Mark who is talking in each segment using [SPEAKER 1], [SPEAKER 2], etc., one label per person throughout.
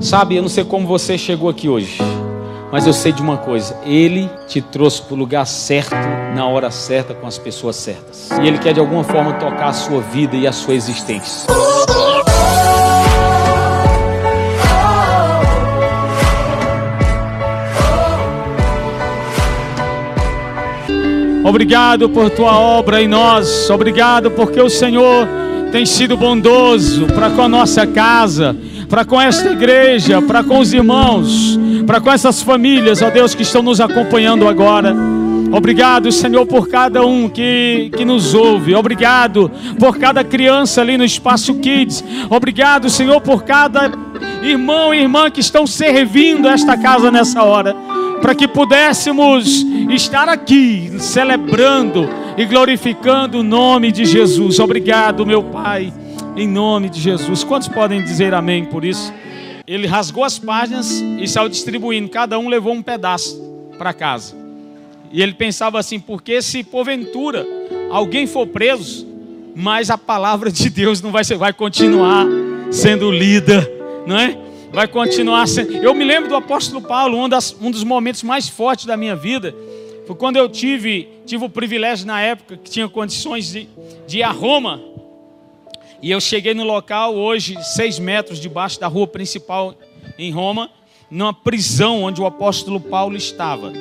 [SPEAKER 1] Sabe, eu não sei como você chegou aqui hoje, mas eu sei de uma coisa: Ele te trouxe para o lugar certo, na hora certa, com as pessoas certas. E Ele quer de alguma forma tocar a sua vida e a sua existência. Obrigado por tua obra em nós. Obrigado porque o Senhor tem sido bondoso para com a nossa casa para com esta igreja, para com os irmãos, para com essas famílias, ó Deus, que estão nos acompanhando agora. Obrigado, Senhor, por cada um que, que nos ouve. Obrigado por cada criança ali no Espaço Kids. Obrigado, Senhor, por cada irmão e irmã que estão servindo esta casa nessa hora. Para que pudéssemos estar aqui celebrando e glorificando o nome de Jesus. Obrigado, meu Pai em nome de Jesus. Quantos podem dizer amém por isso? Ele rasgou as páginas e saiu distribuindo, cada um levou um pedaço para casa. E ele pensava assim: porque se porventura alguém for preso, mas a palavra de Deus não vai ser, vai continuar sendo lida, não é? Vai continuar sendo. Eu me lembro do apóstolo Paulo, um, das, um dos momentos mais fortes da minha vida. Foi quando eu tive, tive o privilégio na época que tinha condições de, de ir a Roma e eu cheguei no local hoje, seis metros debaixo da rua principal em Roma, numa prisão onde o apóstolo Paulo estava.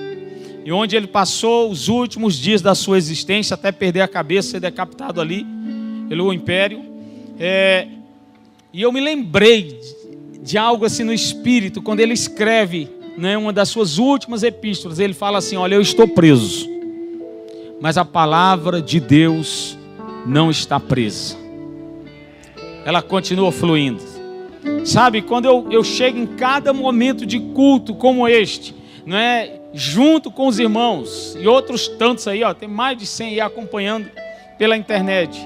[SPEAKER 1] E onde ele passou os últimos dias da sua existência, até perder a cabeça, ser decapitado ali pelo império. É, e eu me lembrei de, algo assim no espírito, quando ele escreve né, uma das suas últimas epístolas, ele fala assim: Olha, eu estou preso, mas a palavra de Deus não está presa ela continua fluindo. Sabe, quando eu, eu chego em cada momento de culto como este, não é? junto com os irmãos e outros tantos aí, ó, tem mais de 100 aí acompanhando pela internet.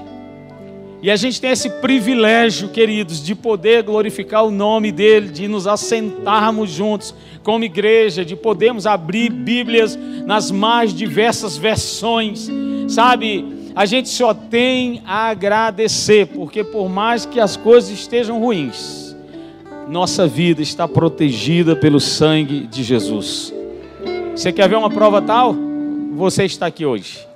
[SPEAKER 1] E a gente tem esse privilégio, queridos, de poder glorificar o nome dele, de nos assentarmos juntos como igreja, de podermos abrir Bíblias nas mais diversas versões, sabe? A gente só tem a agradecer, porque por mais que as coisas estejam ruins, nossa vida está protegida pelo sangue de Jesus. Você quer ver uma prova tal? Você está aqui hoje.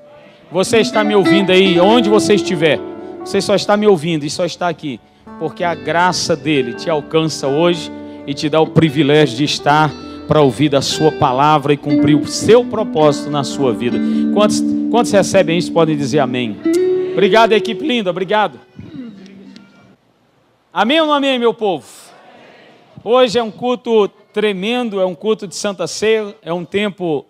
[SPEAKER 1] Você está me ouvindo aí, onde você estiver. Você só está me ouvindo e só está aqui, porque a graça dele te alcança hoje e te dá o privilégio de estar para ouvir da sua palavra e cumprir o seu propósito na sua vida. Quantos, quantos recebem isso podem dizer amém? Obrigado, equipe linda, obrigado. Amém ou não amém, meu povo? Hoje é um culto tremendo, é um culto de Santa Ceia, é um tempo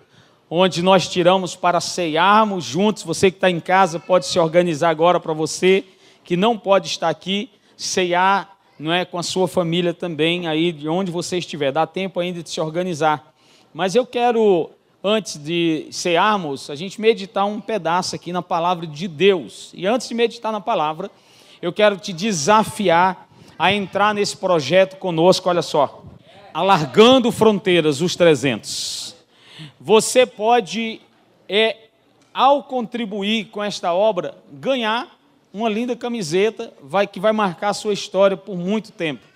[SPEAKER 1] onde nós tiramos para ceiarmos juntos. Você que está em casa pode se organizar agora para você que não pode estar aqui, ceiar não é com a sua família também, aí de onde você estiver. Dá tempo ainda de se organizar. Mas eu quero, antes de cearmos, a gente meditar um pedaço aqui na palavra de Deus. E antes de meditar na palavra, eu quero te desafiar a entrar nesse projeto conosco, olha só. Alargando fronteiras, os 300. Você pode, é, ao contribuir com esta obra, ganhar uma linda camiseta vai, que vai marcar a sua história por muito tempo.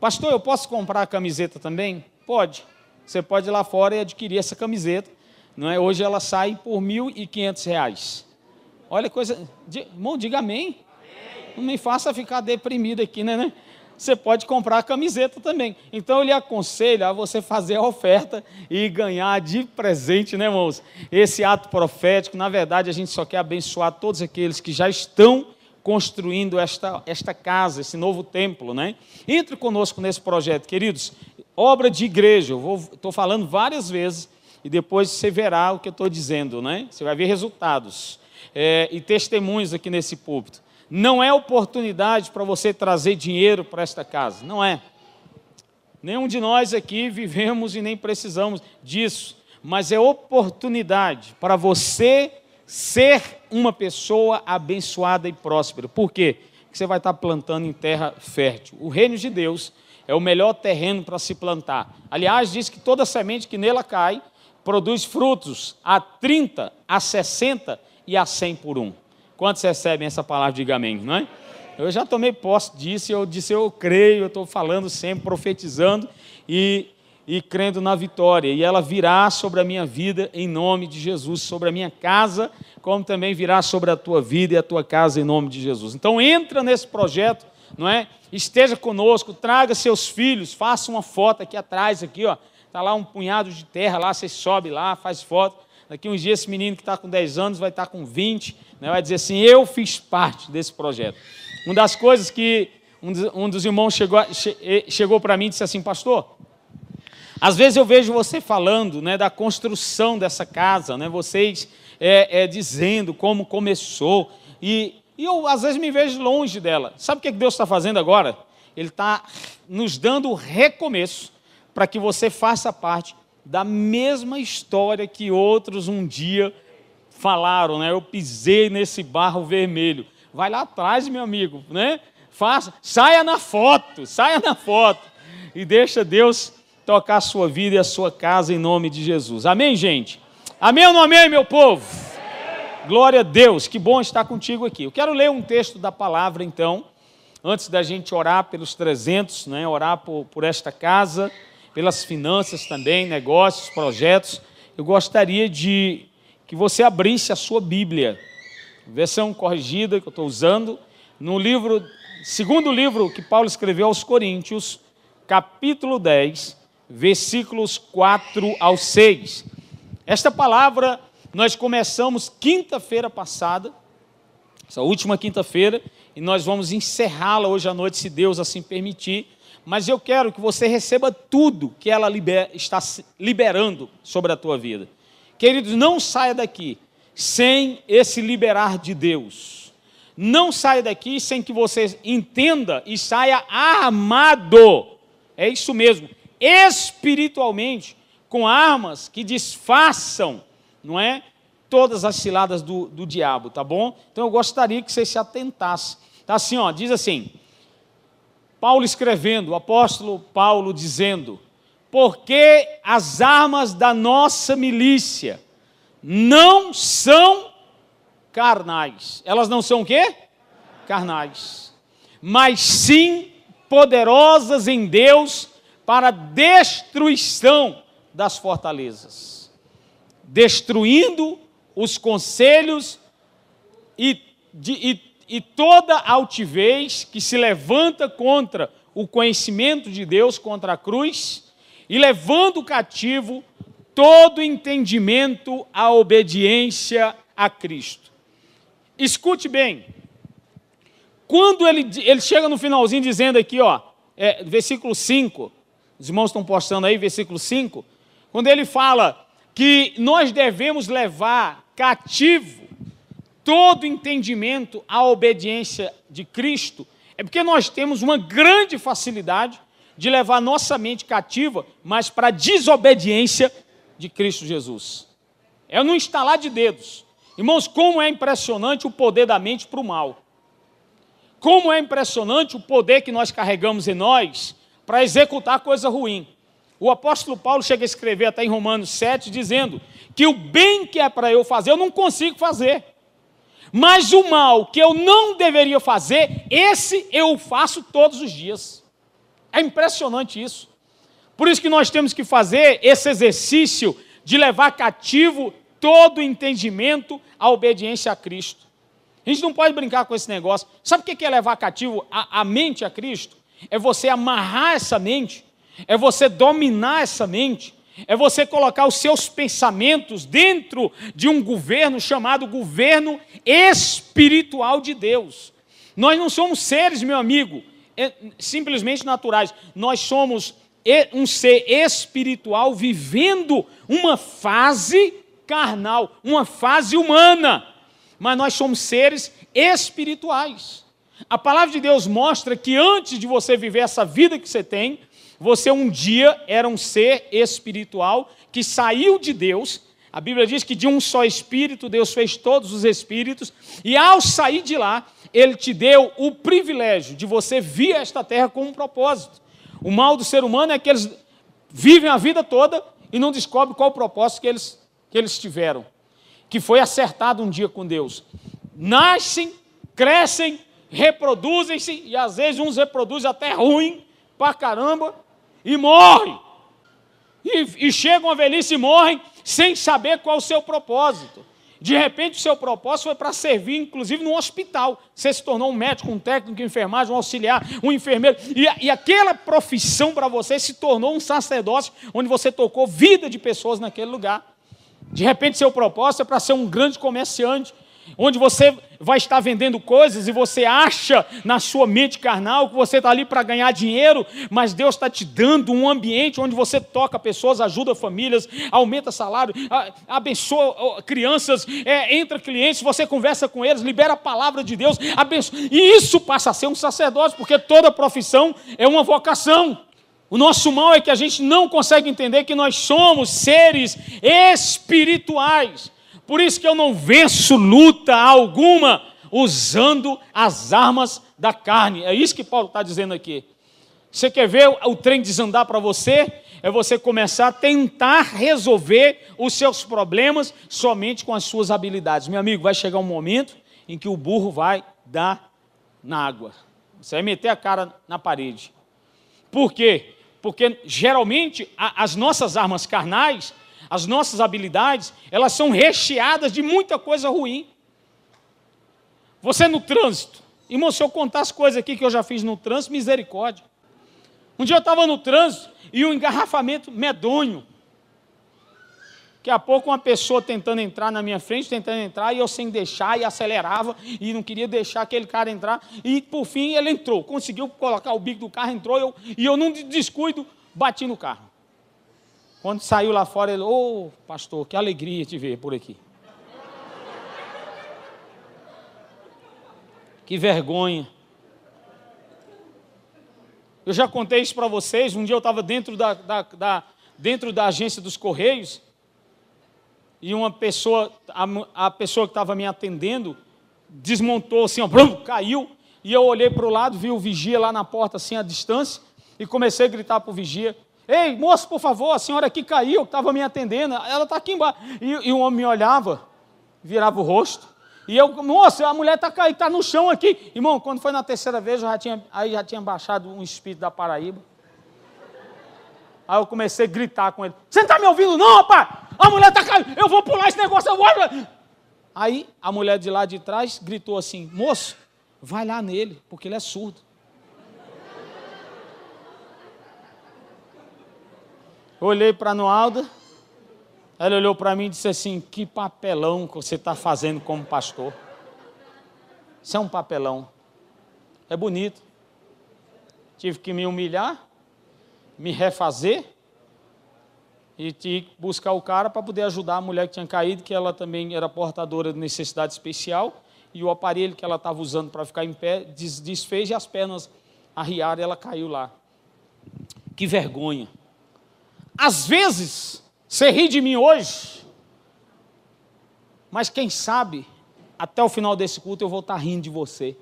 [SPEAKER 1] Pastor, eu posso comprar a camiseta também? Pode. Você pode ir lá fora e adquirir essa camiseta. Não é? Hoje ela sai por R$ 1.500. Olha coisa. Irmão, diga amém. Não me faça ficar deprimido aqui, né? né? Você pode comprar a camiseta também. Então eu lhe aconselho a você fazer a oferta e ganhar de presente, né, irmãos? Esse ato profético, na verdade, a gente só quer abençoar todos aqueles que já estão construindo esta, esta casa, esse novo templo, né? Entre conosco nesse projeto, queridos. Obra de igreja, eu estou falando várias vezes e depois você verá o que eu estou dizendo, né? Você vai ver resultados é, e testemunhos aqui nesse púlpito. Não é oportunidade para você trazer dinheiro para esta casa, não é. Nenhum de nós aqui vivemos e nem precisamos disso, mas é oportunidade para você ser uma pessoa abençoada e próspera. Por quê? Porque você vai estar plantando em terra fértil. O reino de Deus é o melhor terreno para se plantar. Aliás, diz que toda semente que nela cai produz frutos a 30, a 60 e a 100 por um. Quantos recebem essa palavra? Diga amém, não é? Eu já tomei posse disso, eu disse, eu creio, eu estou falando sempre, profetizando e, e crendo na vitória. E ela virá sobre a minha vida em nome de Jesus, sobre a minha casa, como também virá sobre a tua vida e a tua casa em nome de Jesus. Então entra nesse projeto, não é? Esteja conosco, traga seus filhos, faça uma foto aqui atrás, aqui, ó. Está lá um punhado de terra lá, você sobe lá, faz foto. Daqui uns dias esse menino que está com 10 anos vai estar tá com 20, né? vai dizer assim, eu fiz parte desse projeto. Uma das coisas que um dos irmãos chegou, chegou para mim e disse assim, pastor, às vezes eu vejo você falando né, da construção dessa casa, né, vocês é, é, dizendo como começou, e, e, eu às vezes me vejo longe dela. Sabe o que Deus está fazendo agora? Ele está nos dando o recomeço para que você faça parte da mesma história que outros um dia falaram, né? Eu pisei nesse barro vermelho. Vai lá atrás, meu amigo, né? Faça, saia na foto, saia na foto e deixa Deus tocar a sua vida e a sua casa em nome de Jesus. Amém, gente? Amém ou não amém, meu povo? Glória a Deus, que bom estar contigo aqui. Eu quero ler um texto da palavra, então, antes da gente orar pelos 300, né? orar por, por esta casa, pelas finanças também, negócios, projetos. Eu gostaria de que você abrisse a sua Bíblia versão corrigida que eu estou usando, no livro, segundo livro que Paulo escreveu aos Coríntios, capítulo 10, versículos 4 ao 6. Esta palavra nós começamos quinta-feira passada, essa última quinta-feira, e nós vamos encerrá-la hoje à noite, se Deus assim permitir. Mas eu quero que você receba tudo que ela liber, está liberando sobre a tua vida. Queridos, não saia daqui sem esse liberar de Deus. Não saia daqui sem que você entenda e saia armado. É isso mesmo, espiritualmente, com armas que desfaçam, não é? Todas as ciladas do, do diabo, tá bom? Então eu gostaria que você se atentasse. Tá assim, ó, diz assim: Paulo escrevendo, o apóstolo Paulo dizendo: Porque as armas da nossa milícia não são carnais. Elas não são o quê? Carnais. Mas sim poderosas em Deus para destruição das fortalezas, destruindo os conselhos e, de, e, e toda altivez que se levanta contra o conhecimento de Deus, contra a cruz, e levando cativo todo entendimento à obediência a Cristo. Escute bem, quando ele, ele chega no finalzinho dizendo aqui, ó, é, versículo 5, os irmãos estão postando aí, versículo 5, quando ele fala que nós devemos levar cativo todo entendimento à obediência de Cristo, é porque nós temos uma grande facilidade de levar nossa mente cativa, mas para a desobediência de Cristo Jesus. É no instalar de dedos. Irmãos, como é impressionante o poder da mente para o mal. Como é impressionante o poder que nós carregamos em nós para executar coisa ruim. O apóstolo Paulo chega a escrever até em Romanos 7, dizendo que o bem que é para eu fazer, eu não consigo fazer. Mas o mal que eu não deveria fazer, esse eu faço todos os dias. É impressionante isso. Por isso que nós temos que fazer esse exercício de levar cativo todo o entendimento à obediência a Cristo. A gente não pode brincar com esse negócio. Sabe o que é levar cativo a, a mente a Cristo? É você amarrar essa mente, é você dominar essa mente, é você colocar os seus pensamentos dentro de um governo chamado governo espiritual de Deus. Nós não somos seres, meu amigo, é, simplesmente naturais. Nós somos um ser espiritual vivendo uma fase carnal, uma fase humana. Mas nós somos seres espirituais. A palavra de Deus mostra que antes de você viver essa vida que você tem, você um dia era um ser espiritual que saiu de Deus. A Bíblia diz que de um só espírito Deus fez todos os espíritos, e ao sair de lá, ele te deu o privilégio de você vir a esta terra com um propósito. O mal do ser humano é que eles vivem a vida toda e não descobrem qual o propósito que eles, que eles tiveram, que foi acertado um dia com Deus. Nascem, crescem, reproduzem-se, e às vezes uns reproduzem até ruim, pra caramba, e morrem. E, e chegam à velhice e morrem sem saber qual é o seu propósito. De repente, o seu propósito foi para servir, inclusive, no hospital. Você se tornou um médico, um técnico de enfermagem, um auxiliar, um enfermeiro. E, e aquela profissão para você se tornou um sacerdócio, onde você tocou vida de pessoas naquele lugar. De repente, seu propósito é para ser um grande comerciante, onde você vai estar vendendo coisas e você acha na sua mente carnal que você está ali para ganhar dinheiro, mas Deus está te dando um ambiente onde você toca pessoas, ajuda famílias, aumenta salário, abençoa crianças, é, entra clientes, você conversa com eles, libera a palavra de Deus, abençoa. e isso passa a ser um sacerdócio, porque toda profissão é uma vocação. O nosso mal é que a gente não consegue entender que nós somos seres espirituais. Por isso que eu não venço luta alguma usando as armas da carne. É isso que Paulo está dizendo aqui. Você quer ver o trem desandar para você? É você começar a tentar resolver os seus problemas somente com as suas habilidades. Meu amigo, vai chegar um momento em que o burro vai dar na água. Você vai meter a cara na parede. Por quê? Porque geralmente as nossas armas carnais as nossas habilidades, elas são recheadas de muita coisa ruim. Você no trânsito, irmão, se eu contar as coisas aqui que eu já fiz no trânsito, misericórdia. Um dia eu estava no trânsito e um engarrafamento medonho. Daqui a pouco uma pessoa tentando entrar na minha frente, tentando entrar, e eu sem deixar, e acelerava, e não queria deixar aquele cara entrar, e por fim ele entrou, conseguiu colocar o bico do carro, entrou, eu, e eu num descuido, bati no carro. Quando saiu lá fora, ele, ô oh, pastor, que alegria te ver por aqui. Que vergonha. Eu já contei isso para vocês. Um dia eu estava dentro da, da, da, dentro da agência dos Correios e uma pessoa, a, a pessoa que estava me atendendo, desmontou assim, ó, brum, caiu. E eu olhei para o lado, vi o vigia lá na porta, assim, à distância, e comecei a gritar para o vigia: Ei, moço, por favor, a senhora aqui caiu, estava me atendendo, ela está aqui embaixo. E, e, o homem me olhava, virava o rosto. E eu, moço, a mulher está caída, está no chão aqui. Irmão, quando foi na terceira vez, eu já tinha, aí já tinha baixado um espírito da Paraíba. Aí eu comecei a gritar com ele: Você não está me ouvindo, não, rapaz? A mulher está caindo, eu vou pular esse negócio, eu vou. Aí a mulher de lá de trás gritou assim: Moço, vai lá nele, porque ele é surdo. Olhei para a Noalda, ela olhou para mim e disse assim: Que papelão que você está fazendo como pastor. Isso é um papelão. É bonito. Tive que me humilhar, me refazer e tive que buscar o cara para poder ajudar a mulher que tinha caído, que ela também era portadora de necessidade especial, e o aparelho que ela estava usando para ficar em pé desfez e as pernas arriaram e ela caiu lá. Que vergonha. Às vezes, você ri de mim hoje, mas quem sabe, até o final desse culto eu vou estar rindo de você.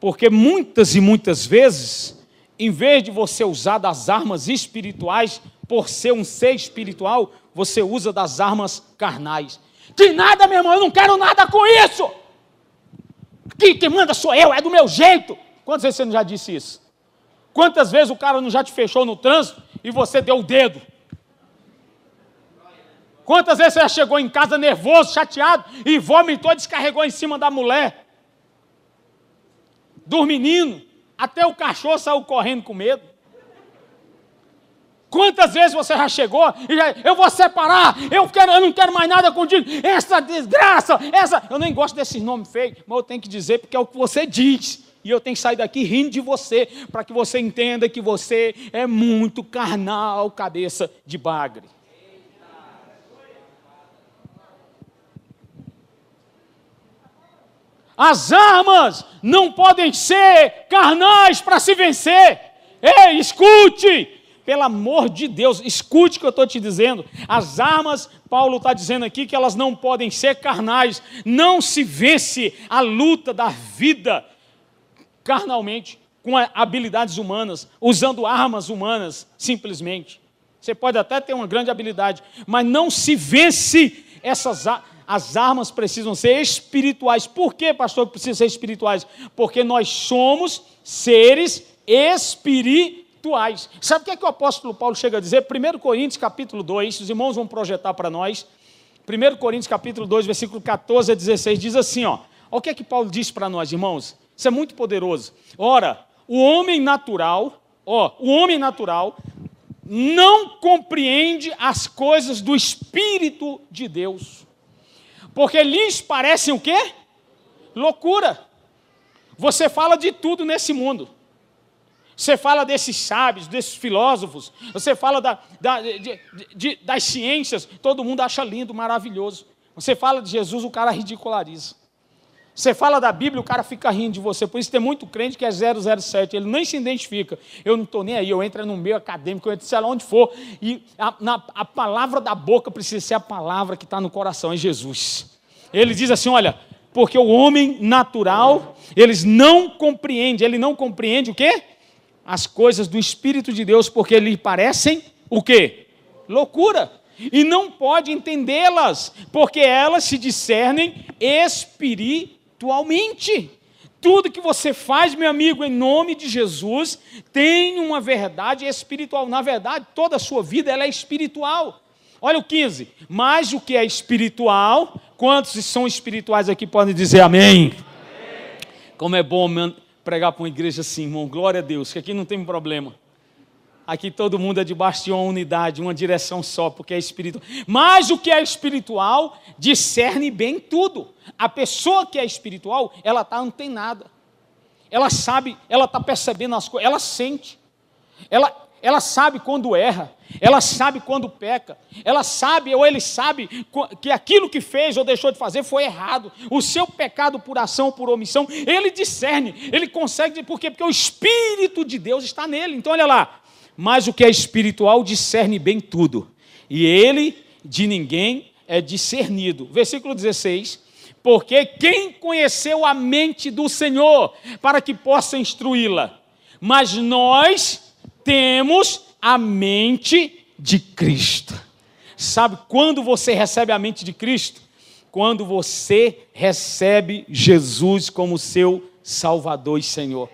[SPEAKER 1] Porque muitas e muitas vezes, em vez de você usar das armas espirituais, por ser um ser espiritual, você usa das armas carnais. De nada, meu irmão, eu não quero nada com isso. Quem, quem manda sou eu, é do meu jeito. Quantas vezes você não já disse isso? Quantas vezes o cara não já te fechou no trânsito e você deu o dedo? Quantas vezes você já chegou em casa nervoso, chateado e vomitou, descarregou em cima da mulher? Dos meninos, até o cachorro saiu correndo com medo. Quantas vezes você já chegou e já, eu vou separar, eu, quero, eu não quero mais nada contigo, essa desgraça, essa. Eu nem gosto desses nomes feios, mas eu tenho que dizer porque é o que você diz. E eu tenho que sair daqui rindo de você, para que você entenda que você é muito carnal, cabeça de bagre. As armas não podem ser carnais para se vencer. Ei, escute! Pelo amor de Deus, escute o que eu estou te dizendo. As armas, Paulo está dizendo aqui que elas não podem ser carnais. Não se vence a luta da vida carnalmente, com habilidades humanas, usando armas humanas, simplesmente. Você pode até ter uma grande habilidade, mas não se vence essas as armas precisam ser espirituais. Por que, pastor, precisam ser espirituais? Porque nós somos seres espirituais. Sabe o que, é que o apóstolo Paulo chega a dizer? 1 Coríntios capítulo 2, os irmãos vão projetar para nós. 1 Coríntios capítulo 2, versículo 14 a 16, diz assim, ó. Olha o que é que Paulo diz para nós, irmãos. Isso é muito poderoso. Ora, o homem natural, ó, o homem natural não compreende as coisas do Espírito de Deus. Porque lhes parecem o quê? Loucura. Você fala de tudo nesse mundo. Você fala desses sábios, desses filósofos, você fala da, da, de, de, das ciências, todo mundo acha lindo, maravilhoso. Você fala de Jesus, o cara ridiculariza. Você fala da Bíblia, o cara fica rindo de você. Por isso tem muito crente que é 007, ele nem se identifica. Eu não estou nem aí, eu entro no meio acadêmico, eu entro sei lá onde for. E a, na, a palavra da boca precisa ser a palavra que está no coração, é Jesus. Ele diz assim: olha, porque o homem natural, eles não compreende, ele não compreende o quê? As coisas do Espírito de Deus, porque lhe parecem o quê? Loucura e não pode entendê-las, porque elas se discernem espiritualmente espiritualmente. Tudo que você faz, meu amigo, em nome de Jesus, tem uma verdade espiritual. Na verdade, toda a sua vida ela é espiritual. Olha o 15. Mas o que é espiritual, quantos são espirituais aqui podem dizer amém? amém. Como é bom pregar para uma igreja assim, irmão. Glória a Deus, que aqui não tem problema. Aqui todo mundo é debaixo de uma unidade, uma direção só, porque é espiritual. Mas o que é espiritual discerne bem tudo. A pessoa que é espiritual, ela está antenada. Ela sabe, ela está percebendo as coisas, ela sente. Ela, ela sabe quando erra, ela sabe quando peca, ela sabe ou ele sabe que aquilo que fez ou deixou de fazer foi errado. O seu pecado por ação ou por omissão, ele discerne, ele consegue, por quê? Porque o Espírito de Deus está nele. Então, olha lá, mas o que é espiritual discerne bem tudo, e ele de ninguém é discernido. Versículo 16: Porque quem conheceu a mente do Senhor para que possa instruí-la? Mas nós temos a mente de Cristo. Sabe quando você recebe a mente de Cristo? Quando você recebe Jesus como seu Salvador e Senhor.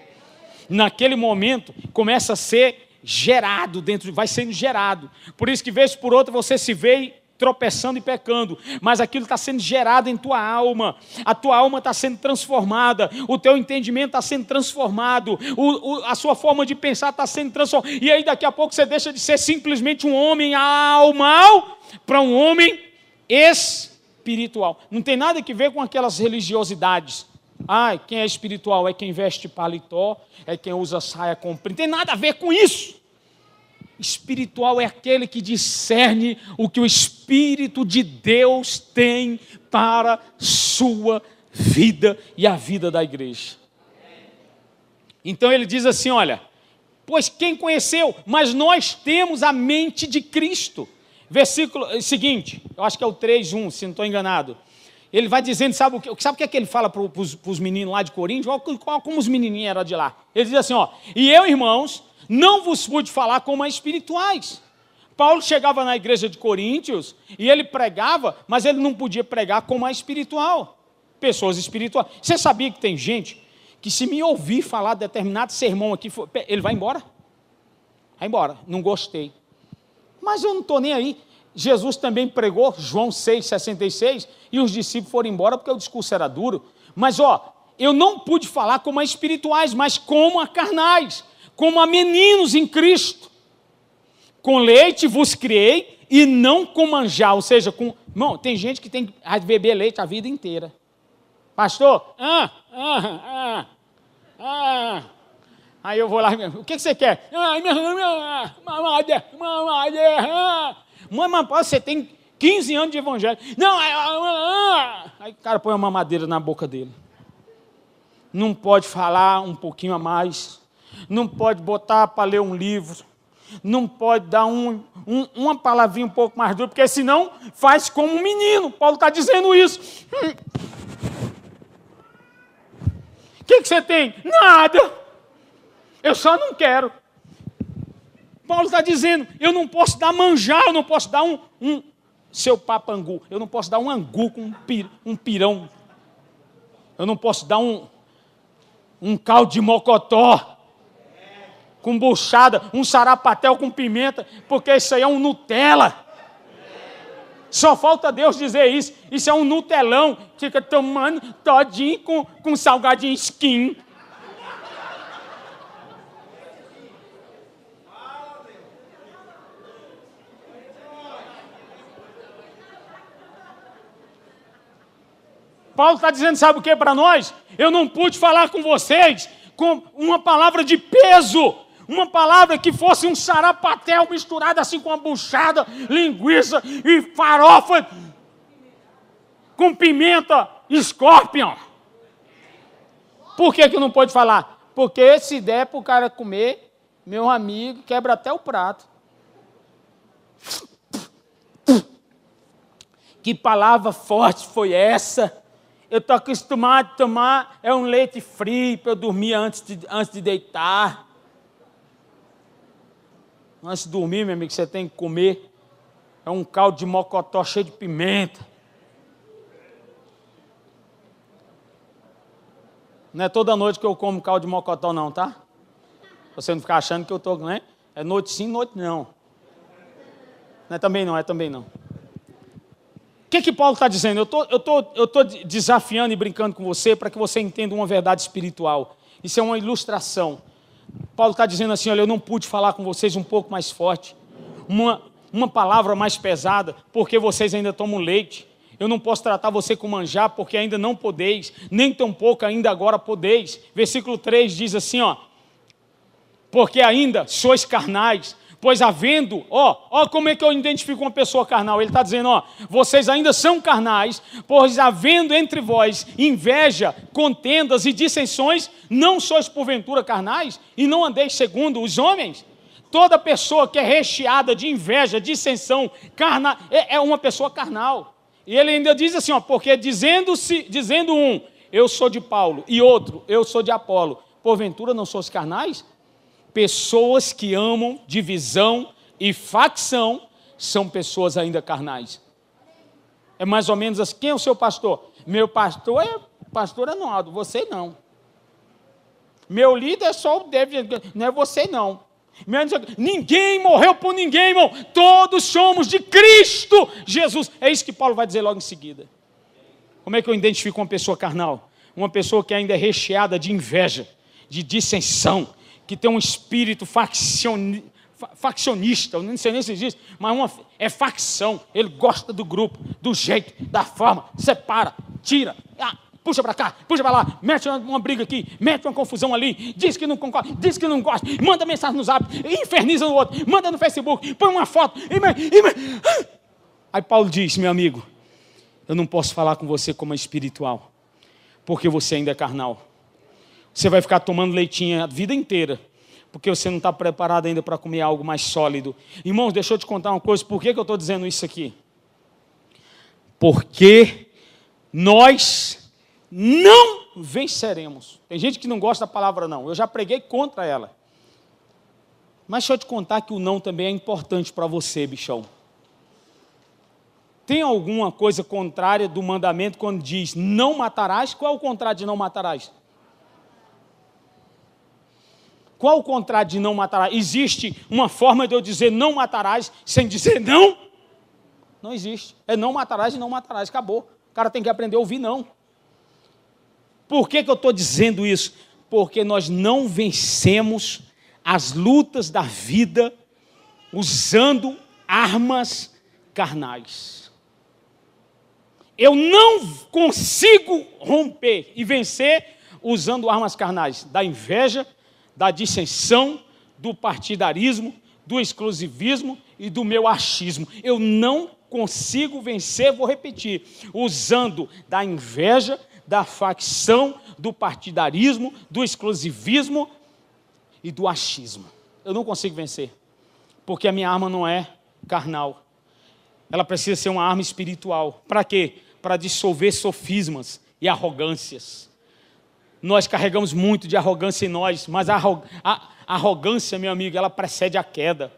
[SPEAKER 1] Naquele momento começa a ser gerado dentro, vai sendo gerado. Por isso que vez por outra você se vê tropeçando e pecando, mas aquilo está sendo gerado em tua alma, a tua alma está sendo transformada, o teu entendimento está sendo transformado, o, o, a sua forma de pensar está sendo transformada, e aí daqui a pouco você deixa de ser simplesmente um homem almal para um homem espiritual. Não tem nada que ver com aquelas religiosidades. Ai, quem é espiritual é quem veste paletó, é quem usa saia comprida. Tem nada a ver com isso. Espiritual é aquele que discerne o que o Espírito de Deus tem para sua vida e a vida da igreja. Então ele diz assim: olha, pois quem conheceu, mas nós temos a mente de Cristo. Versículo eh, seguinte, eu acho que é o 3:1, se não estou enganado. Ele vai dizendo, sabe o que, sabe o que, é que ele fala para os meninos lá de Corinto? Olha como os menininhos eram de lá. Ele diz assim: ó, e eu, irmãos, não vos pude falar como a espirituais. Paulo chegava na igreja de Coríntios e ele pregava, mas ele não podia pregar como a espiritual. Pessoas espirituais. Você sabia que tem gente que se me ouvir falar determinado sermão aqui, ele vai embora? Vai embora, não gostei. Mas eu não estou nem aí. Jesus também pregou, João 6,66, e os discípulos foram embora porque o discurso era duro. Mas, ó, eu não pude falar como a espirituais, mas como a carnais como a meninos em Cristo. Com leite vos criei e não com manjar, ou seja, com. Irmão, tem gente que tem que beber leite a vida inteira. Pastor, ah, ah, ah, ah. Aí eu vou lá, o que, você quer? Ah, minha, mamadeira, mamadeira. Ah. Mãe, mas você tem 15 anos de evangelho. Não, ah, ah, ah. aí o cara põe uma mamadeira na boca dele. Não pode falar um pouquinho a mais não pode botar para ler um livro, não pode dar um, um, uma palavrinha um pouco mais dura, porque senão faz como um menino. Paulo está dizendo isso. O que, que você tem? Nada. Eu só não quero. Paulo está dizendo, eu não posso dar manjar, eu não posso dar um, um, seu papangu. Eu não posso dar um angu com um, pir, um pirão. Eu não posso dar um, um caldo de mocotó com buchada, um sarapatel com pimenta, porque isso aí é um Nutella. Só falta Deus dizer isso. Isso é um Nutelão. Fica tomando todinho com, com salgadinho skin. Paulo está dizendo, sabe o que para nós? Eu não pude falar com vocês com uma palavra de peso, uma palavra que fosse um sarapatel misturado assim com uma buchada, linguiça e farofa com pimenta, scorpion. Por que, que não pode falar? Porque se der para o cara comer, meu amigo, quebra até o prato. Que palavra forte foi essa? Eu estou acostumado a tomar é um leite frio para eu dormir antes de, antes de deitar. Antes de dormir, meu amigo, você tem que comer. É um caldo de mocotó cheio de pimenta. Não é toda noite que eu como caldo de mocotó, não, tá? Você não ficar achando que eu estou, né? É noite sim, noite não. Não é também não, é também não. O que, que Paulo está dizendo? Eu tô, estou tô, eu tô desafiando e brincando com você para que você entenda uma verdade espiritual. Isso é uma ilustração. Paulo está dizendo assim: olha, eu não pude falar com vocês um pouco mais forte, uma, uma palavra mais pesada, porque vocês ainda tomam leite. Eu não posso tratar você com manjar, porque ainda não podeis, nem tampouco ainda agora podeis. Versículo 3 diz assim: ó, porque ainda sois carnais, Pois havendo, ó, ó como é que eu identifico uma pessoa carnal? Ele está dizendo, ó, vocês ainda são carnais, pois havendo entre vós inveja, contendas e dissensões, não sois porventura carnais e não andeis segundo os homens? Toda pessoa que é recheada de inveja, dissensão, carna, é, é uma pessoa carnal. E ele ainda diz assim, ó, porque dizendo-se, dizendo um, eu sou de Paulo, e outro, eu sou de Apolo, porventura não sois carnais? Pessoas que amam divisão e facção são pessoas ainda carnais. É mais ou menos assim. Quem é o seu pastor? Meu pastor é pastor Anualdo, você não. Meu líder é só o David, não é você não. Ninguém morreu por ninguém, irmão. Todos somos de Cristo Jesus. É isso que Paulo vai dizer logo em seguida. Como é que eu identifico uma pessoa carnal? Uma pessoa que ainda é recheada de inveja, de dissensão, que tem um espírito faccioni, faccionista, não sei nem se existe, mas uma, é facção. Ele gosta do grupo, do jeito, da forma, separa, tira, ah, puxa para cá, puxa para lá, mete uma, uma, briga aqui, mete uma confusão ali, diz que não concorda, diz que não gosta, manda mensagem no zap, inferniza no outro, manda no Facebook, põe uma foto. E, e, Aí Paulo diz, meu amigo, eu não posso falar com você como espiritual, porque você ainda é carnal. Você vai ficar tomando leitinho a vida inteira, porque você não está preparado ainda para comer algo mais sólido. Irmãos, deixa eu te contar uma coisa, por que, que eu estou dizendo isso aqui? Porque nós não venceremos. Tem gente que não gosta da palavra não, eu já preguei contra ela. Mas deixa eu te contar que o não também é importante para você, bichão. Tem alguma coisa contrária do mandamento quando diz não matarás? Qual é o contrário de não matarás? Qual o contrário de não matarás? Existe uma forma de eu dizer não matarás sem dizer não? Não existe. É não matarás e não matarás. Acabou. O cara tem que aprender a ouvir não. Por que, que eu estou dizendo isso? Porque nós não vencemos as lutas da vida usando armas carnais. Eu não consigo romper e vencer usando armas carnais da inveja, da dissensão, do partidarismo, do exclusivismo e do meu achismo. Eu não consigo vencer, vou repetir, usando da inveja, da facção, do partidarismo, do exclusivismo e do achismo. Eu não consigo vencer, porque a minha arma não é carnal. Ela precisa ser uma arma espiritual. Para quê? Para dissolver sofismas e arrogâncias nós carregamos muito de arrogância em nós, mas a, arrogância, meu amigo, ela precede a queda.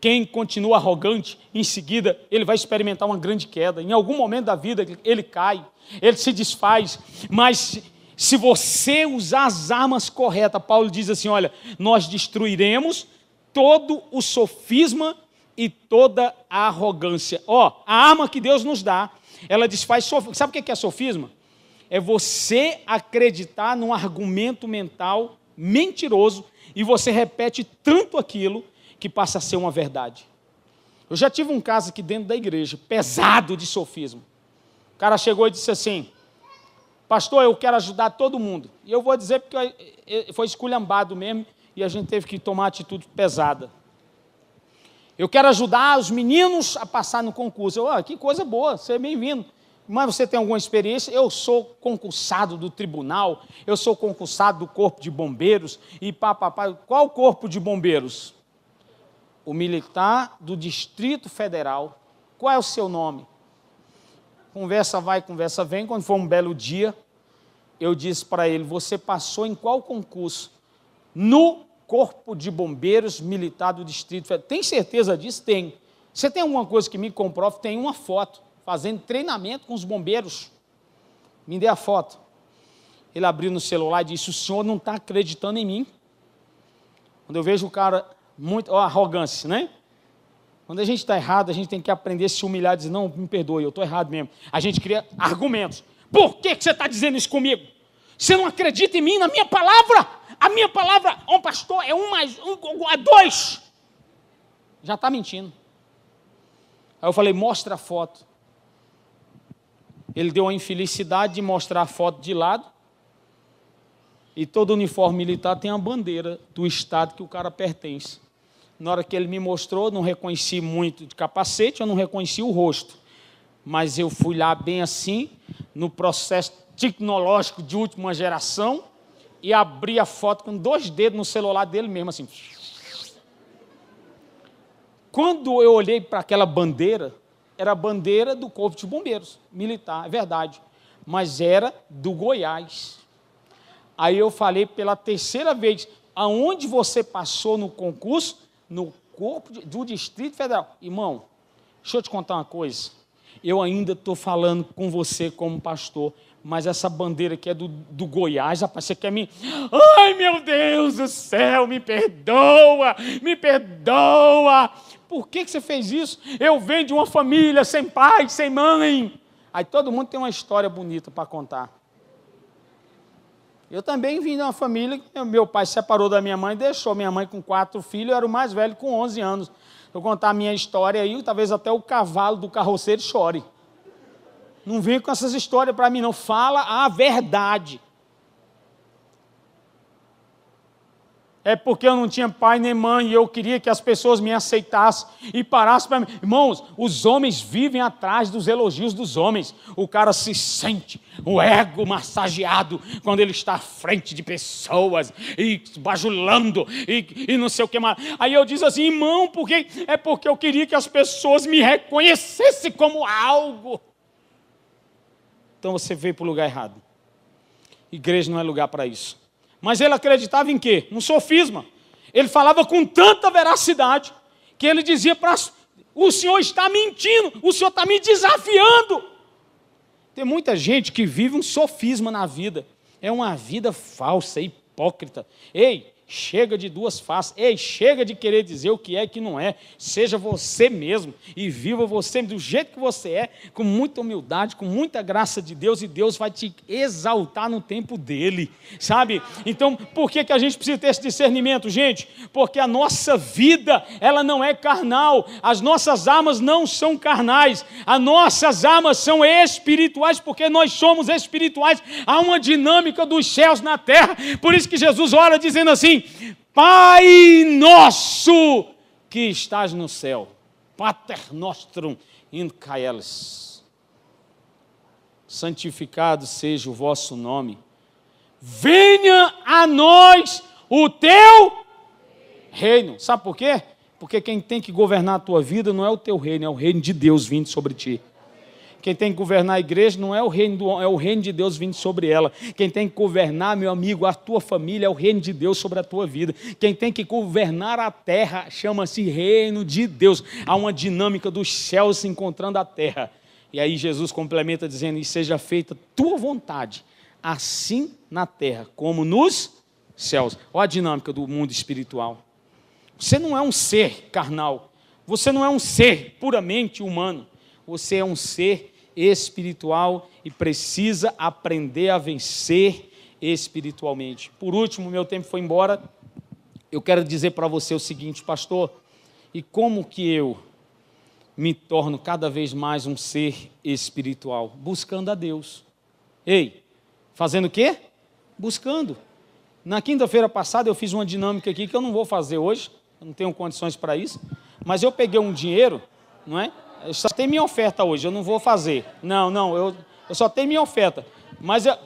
[SPEAKER 1] Quem continua arrogante, em seguida, ele vai experimentar uma grande queda. Em algum momento da vida, ele cai, ele se desfaz. Mas se você usar as armas corretas, Paulo diz assim: olha, nós destruiremos todo o sofisma e toda a arrogância. Ó, a arma que Deus nos dá, ela desfaz sofisma. Sabe o que é sofisma? É você acreditar num argumento mental mentiroso e você repete tanto aquilo que passa a ser uma verdade. Eu já tive um caso aqui dentro da igreja, pesado de sofismo. O cara chegou e disse assim: Pastor, eu quero ajudar todo mundo. E eu vou dizer porque foi esculhambado mesmo e a gente teve que tomar atitude pesada. Eu quero ajudar os meninos a passar no concurso. Eu, ah, que coisa boa, você é bem-vindo. Mas você tem alguma experiência? Eu sou concursado do tribunal, eu sou concursado do corpo de bombeiros e papapá. Qual corpo de bombeiros? O militar do Distrito Federal. Qual é o seu nome? Conversa vai, conversa vem. Quando foi um belo dia, eu disse para ele: Você passou em qual concurso? No Corpo de Bombeiros Militar do Distrito Federal. Tem certeza disso? Tem. Você tem alguma coisa que me comprove? Tem uma foto fazendo treinamento com os bombeiros. Me dê a foto. Ele abriu no celular e disse: O senhor não está acreditando em mim. Quando eu vejo o cara, muito. Ó, arrogância, né? Quando a gente está errado, a gente tem que aprender a se humilhar e dizer: Não, me perdoe, eu estou errado mesmo. A gente cria argumentos. Por que, que você está dizendo isso comigo? Você não acredita em mim, na minha palavra? A minha palavra, um pastor, é um mais um, é dois. Já está mentindo. Aí eu falei: Mostra a foto. Ele deu a infelicidade de mostrar a foto de lado. E todo uniforme militar tem a bandeira do estado que o cara pertence. Na hora que ele me mostrou, não reconheci muito de capacete, eu não reconheci o rosto. Mas eu fui lá bem assim, no processo tecnológico de última geração, e abri a foto com dois dedos no celular dele mesmo, assim. Quando eu olhei para aquela bandeira, era a bandeira do Corpo de Bombeiros, militar, é verdade, mas era do Goiás. Aí eu falei pela terceira vez, aonde você passou no concurso? No Corpo de, do Distrito Federal. Irmão, deixa eu te contar uma coisa. Eu ainda estou falando com você como pastor, mas essa bandeira aqui é do, do Goiás, rapaz, você quer me. Ai, meu Deus do céu, me perdoa, me perdoa. Por que, você fez isso? Eu venho de uma família sem pai, sem mãe. Aí todo mundo tem uma história bonita para contar. Eu também vim de uma família que meu pai se separou da minha mãe, deixou minha mãe com quatro filhos, eu era o mais velho com 11 anos. Eu contar a minha história aí, talvez até o cavalo do carroceiro chore. Não vem com essas histórias para mim, não. Fala a verdade. É porque eu não tinha pai nem mãe e eu queria que as pessoas me aceitassem e parassem para mim. Irmãos, os homens vivem atrás dos elogios dos homens. O cara se sente o ego massageado quando ele está à frente de pessoas e bajulando e, e não sei o que mais. Aí eu disse assim, irmão, porque é porque eu queria que as pessoas me reconhecessem como algo. Então você veio para o lugar errado. Igreja não é lugar para isso. Mas ele acreditava em quê? No sofisma. Ele falava com tanta veracidade que ele dizia para o senhor está mentindo, o senhor está me desafiando. Tem muita gente que vive um sofisma na vida. É uma vida falsa, hipócrita. Ei, Chega de duas faces. Ei, chega de querer dizer o que é e que não é. Seja você mesmo e viva você do jeito que você é, com muita humildade, com muita graça de Deus, e Deus vai te exaltar no tempo dele, sabe? Então, por que, que a gente precisa ter esse discernimento, gente? Porque a nossa vida, ela não é carnal, as nossas armas não são carnais, as nossas armas são espirituais, porque nós somos espirituais. Há uma dinâmica dos céus na terra, por isso que Jesus ora dizendo assim: Pai nosso que estás no céu, Pater nostrum in caelis. Santificado seja o vosso nome. Venha a nós o teu reino. Sabe por quê? Porque quem tem que governar a tua vida não é o teu reino, é o reino de Deus vindo sobre ti. Quem tem que governar a igreja não é o reino do, é o reino de Deus vindo sobre ela. Quem tem que governar, meu amigo, a tua família é o reino de Deus sobre a tua vida. Quem tem que governar a terra chama-se reino de Deus. Há uma dinâmica dos céus se encontrando a terra. E aí Jesus complementa dizendo: "E seja feita tua vontade, assim na terra como nos céus". Olha a dinâmica do mundo espiritual. Você não é um ser carnal. Você não é um ser puramente humano. Você é um ser espiritual e precisa aprender a vencer espiritualmente. Por último, meu tempo foi embora. Eu quero dizer para você o seguinte, pastor, e como que eu me torno cada vez mais um ser espiritual? Buscando a Deus. Ei, fazendo o quê? Buscando. Na quinta-feira passada eu fiz uma dinâmica aqui que eu não vou fazer hoje, não tenho condições para isso, mas eu peguei um dinheiro, não é? Eu só tenho minha oferta hoje, eu não vou fazer. Não, não, eu, eu só tenho minha oferta. Mas eu,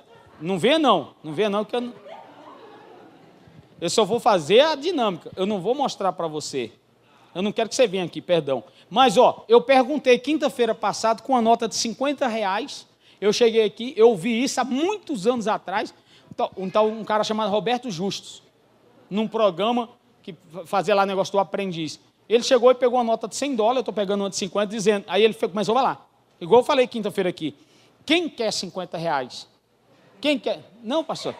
[SPEAKER 1] não vê não, não vê não que eu não, eu só vou fazer a dinâmica. Eu não vou mostrar para você. Eu não quero que você venha aqui, perdão. Mas, ó, eu perguntei quinta-feira passada com uma nota de 50 reais. Eu cheguei aqui, eu vi isso há muitos anos atrás. Um, tal, um cara chamado Roberto Justus, num programa que fazia lá negócio do aprendiz. Ele chegou e pegou uma nota de 100 dólares, eu estou pegando uma de 50, dizendo. Aí ele começou a falar. Igual eu falei quinta-feira aqui. Quem quer 50 reais? Quem quer? Não, pastor.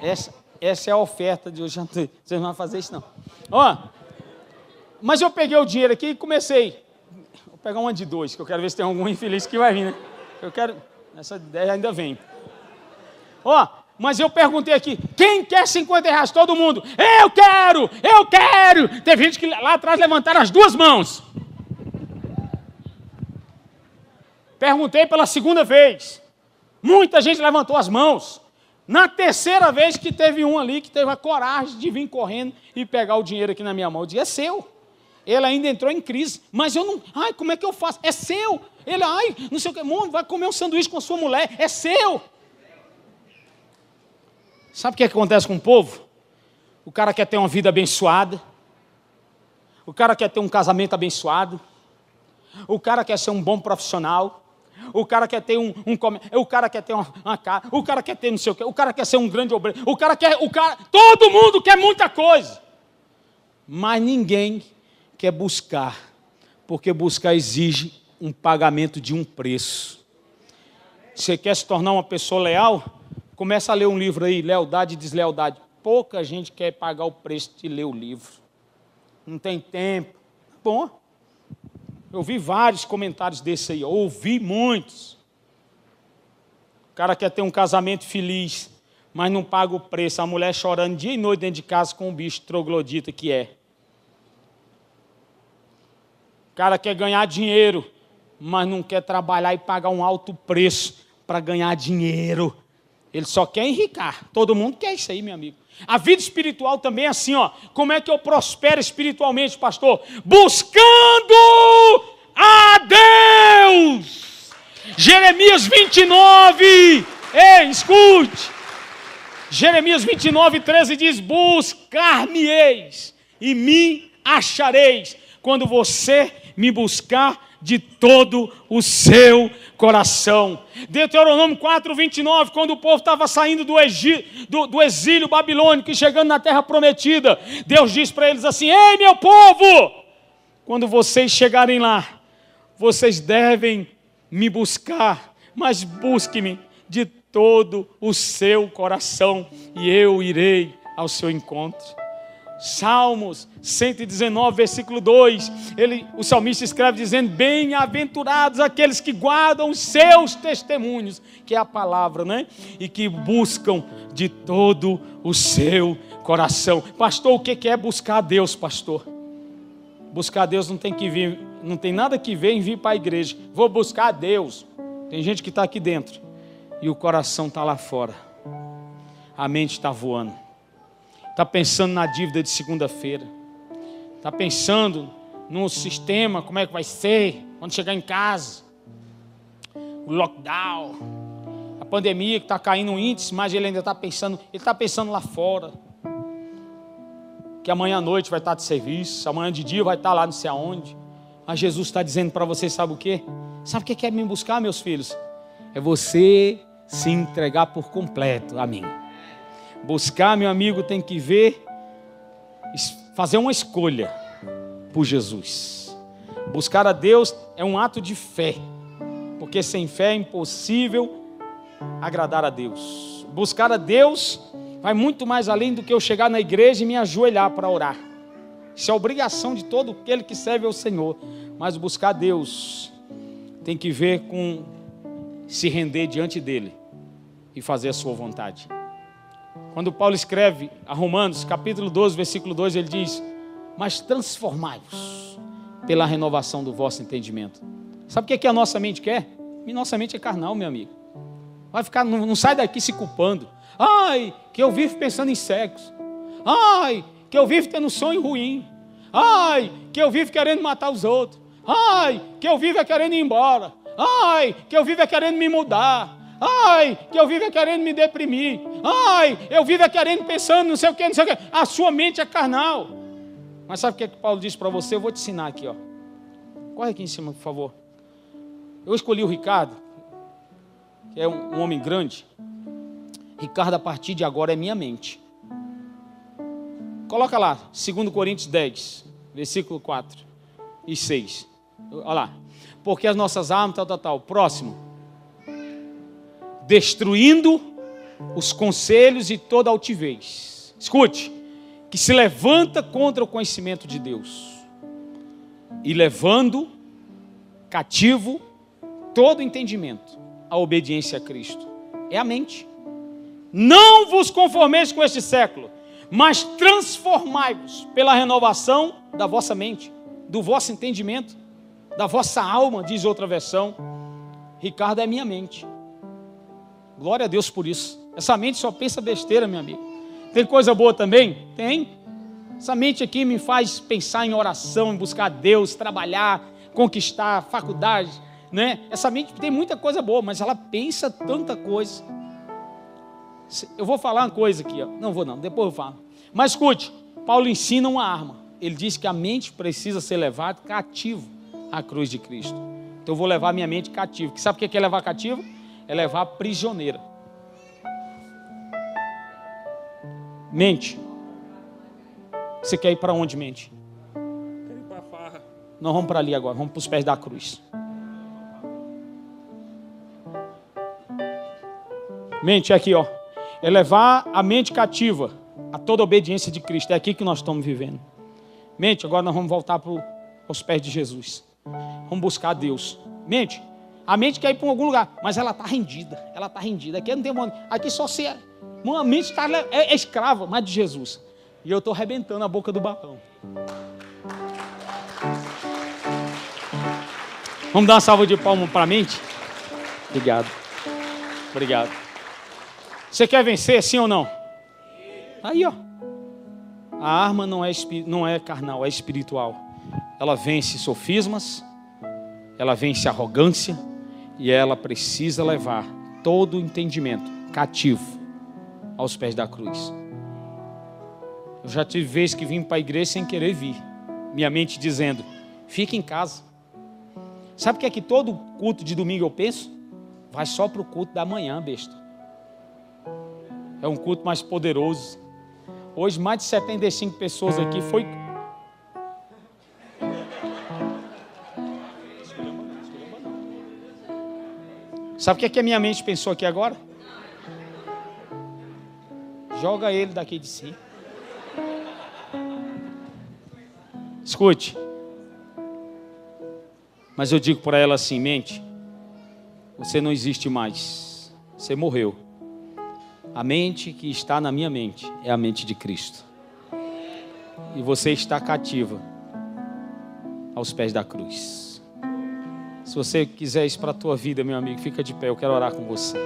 [SPEAKER 1] Essa, essa é a oferta de hoje. Vocês não vão fazer isso, não. Ó, mas eu peguei o dinheiro aqui e comecei. Vou pegar uma de dois, que eu quero ver se tem algum infeliz que vai vir, né? Eu quero. Essa ideia ainda vem. Ó, mas eu perguntei aqui: quem quer 50 reais? Todo mundo. Eu quero! Eu quero! Teve gente que lá atrás levantaram as duas mãos. Perguntei pela segunda vez. Muita gente levantou as mãos. Na terceira vez que teve um ali que teve a coragem de vir correndo e pegar o dinheiro aqui na minha mão, eu disse: é seu. Ele ainda entrou em crise, mas eu não. Ai, como é que eu faço? É seu. Ele, ai, não sei o que, vai comer um sanduíche com a sua mulher, é seu. Sabe o que, é que acontece com o povo? O cara quer ter uma vida abençoada, o cara quer ter um casamento abençoado, o cara quer ser um bom profissional, o cara quer ter um, um o cara quer ter uma, uma casa, o cara quer ter não sei o quê, o cara quer ser um grande obreiro, o cara quer, o cara, todo mundo quer muita coisa. Mas ninguém quer buscar, porque buscar exige um pagamento de um preço. Você quer se tornar uma pessoa leal? Começa a ler um livro aí, Lealdade e Deslealdade. Pouca gente quer pagar o preço de ler o livro. Não tem tempo. Bom, eu vi vários comentários desse aí, ouvi muitos. O cara quer ter um casamento feliz, mas não paga o preço. A mulher chorando dia e noite dentro de casa com o bicho troglodita que é. O cara quer ganhar dinheiro, mas não quer trabalhar e pagar um alto preço para ganhar dinheiro. Ele só quer enricar. Todo mundo quer isso aí, meu amigo. A vida espiritual também é assim, ó. Como é que eu prospero espiritualmente, pastor? Buscando a Deus. Jeremias 29. Ei, escute. Jeremias 29, 13 diz: Buscar-me-eis e me achareis quando você me buscar de todo o seu coração. Deuteronômio 4, 29, quando o povo estava saindo do, do, do, exílio babilônico e chegando na terra prometida, Deus diz para eles assim: Ei, meu povo, quando vocês chegarem lá, vocês devem me buscar, mas busque-me de todo o seu coração e eu irei ao seu encontro. Salmos 119, versículo 2, ele, o salmista escreve dizendo: Bem-aventurados aqueles que guardam os seus testemunhos, que é a palavra, né? E que buscam de todo o seu coração. Pastor, o que é buscar a Deus, pastor? Buscar a Deus não tem que vir, não tem nada que ver em vir para a igreja. Vou buscar a Deus. Tem gente que está aqui dentro e o coração está lá fora, a mente está voando está pensando na dívida de segunda-feira, está pensando no sistema, como é que vai ser, quando chegar em casa. o lockdown, a pandemia que está caindo um índice, mas ele ainda está pensando, ele está pensando lá fora. Que amanhã à noite vai estar de serviço, amanhã de dia vai estar lá não sei aonde. Mas Jesus está dizendo para você, sabe o que? Sabe o que quer me buscar, meus filhos? É você se entregar por completo a mim. Buscar, meu amigo, tem que ver, fazer uma escolha por Jesus. Buscar a Deus é um ato de fé, porque sem fé é impossível agradar a Deus. Buscar a Deus vai muito mais além do que eu chegar na igreja e me ajoelhar para orar. Isso é obrigação de todo aquele que serve ao Senhor. Mas buscar Deus tem que ver com se render diante dele e fazer a sua vontade. Quando Paulo escreve a Romanos, capítulo 12, versículo 2, ele diz: Mas transformai-vos pela renovação do vosso entendimento. Sabe o que, é que a nossa mente quer? E nossa mente é carnal, meu amigo. Vai ficar, não, não sai daqui se culpando. Ai, que eu vivo pensando em sexo. Ai, que eu vivo tendo sonho ruim. Ai, que eu vivo querendo matar os outros. Ai, que eu vivo é querendo ir embora. Ai, que eu vivo é querendo me mudar. Ai, que eu vivo é querendo me deprimir. Ai, eu vivo é querendo pensando não sei o que, não sei o que. A sua mente é carnal. Mas sabe o que, é que Paulo diz para você? Eu vou te ensinar aqui, ó. Corre aqui em cima, por favor. Eu escolhi o Ricardo, que é um, um homem grande. Ricardo, a partir de agora, é minha mente. Coloca lá, 2 Coríntios 10, versículo 4 e 6. Olha lá. Porque as nossas armas, tal, tal, tal. Próximo destruindo os conselhos e toda altivez. Escute, que se levanta contra o conhecimento de Deus e levando cativo todo entendimento à obediência a Cristo. É a mente. Não vos conformeis com este século, mas transformai-vos pela renovação da vossa mente, do vosso entendimento, da vossa alma, diz outra versão. Ricardo é minha mente. Glória a Deus por isso. Essa mente só pensa besteira, meu amigo. Tem coisa boa também? Tem. Essa mente aqui me faz pensar em oração, em buscar Deus, trabalhar, conquistar, faculdade, né? Essa mente tem muita coisa boa, mas ela pensa tanta coisa. Eu vou falar uma coisa aqui, ó. não vou não, depois eu falo. Mas escute, Paulo ensina uma arma. Ele diz que a mente precisa ser levada cativo à cruz de Cristo. Então eu vou levar minha mente cativo. Sabe o que é levar cativo? É levar a prisioneira. Mente. Você quer ir para onde, mente? Quero ir para a farra. Nós vamos para ali agora, vamos para os pés da cruz. Mente, é aqui, ó. É levar a mente cativa a toda a obediência de Cristo. É aqui que nós estamos vivendo. Mente, agora nós vamos voltar para os pés de Jesus. Vamos buscar Deus. Mente, a mente quer ir para algum lugar, mas ela está rendida. Ela está rendida. Aqui não tem uma, Aqui só se. É, uma mente está é, é escrava, mas de Jesus. E eu estou arrebentando a boca do balão. Vamos dar uma salva de palmas para a mente? Obrigado. Obrigado. Você quer vencer, sim ou não? Aí, ó. A arma não é, não é carnal, é espiritual. Ela vence sofismas, ela vence arrogância, e ela precisa levar todo o entendimento cativo aos pés da cruz. Eu já tive vezes que vim para a igreja sem querer vir, minha mente dizendo: fique em casa. Sabe o que é que todo culto de domingo eu penso? Vai só para o culto da manhã, besta. É um culto mais poderoso. Hoje, mais de 75 pessoas aqui foi Sabe o que, é que a minha mente pensou aqui agora? Joga ele daqui de si. Escute. Mas eu digo para ela assim: mente, você não existe mais. Você morreu. A mente que está na minha mente é a mente de Cristo. E você está cativa aos pés da cruz. Se você quiser isso para a tua vida, meu amigo, fica de pé, eu quero orar com você.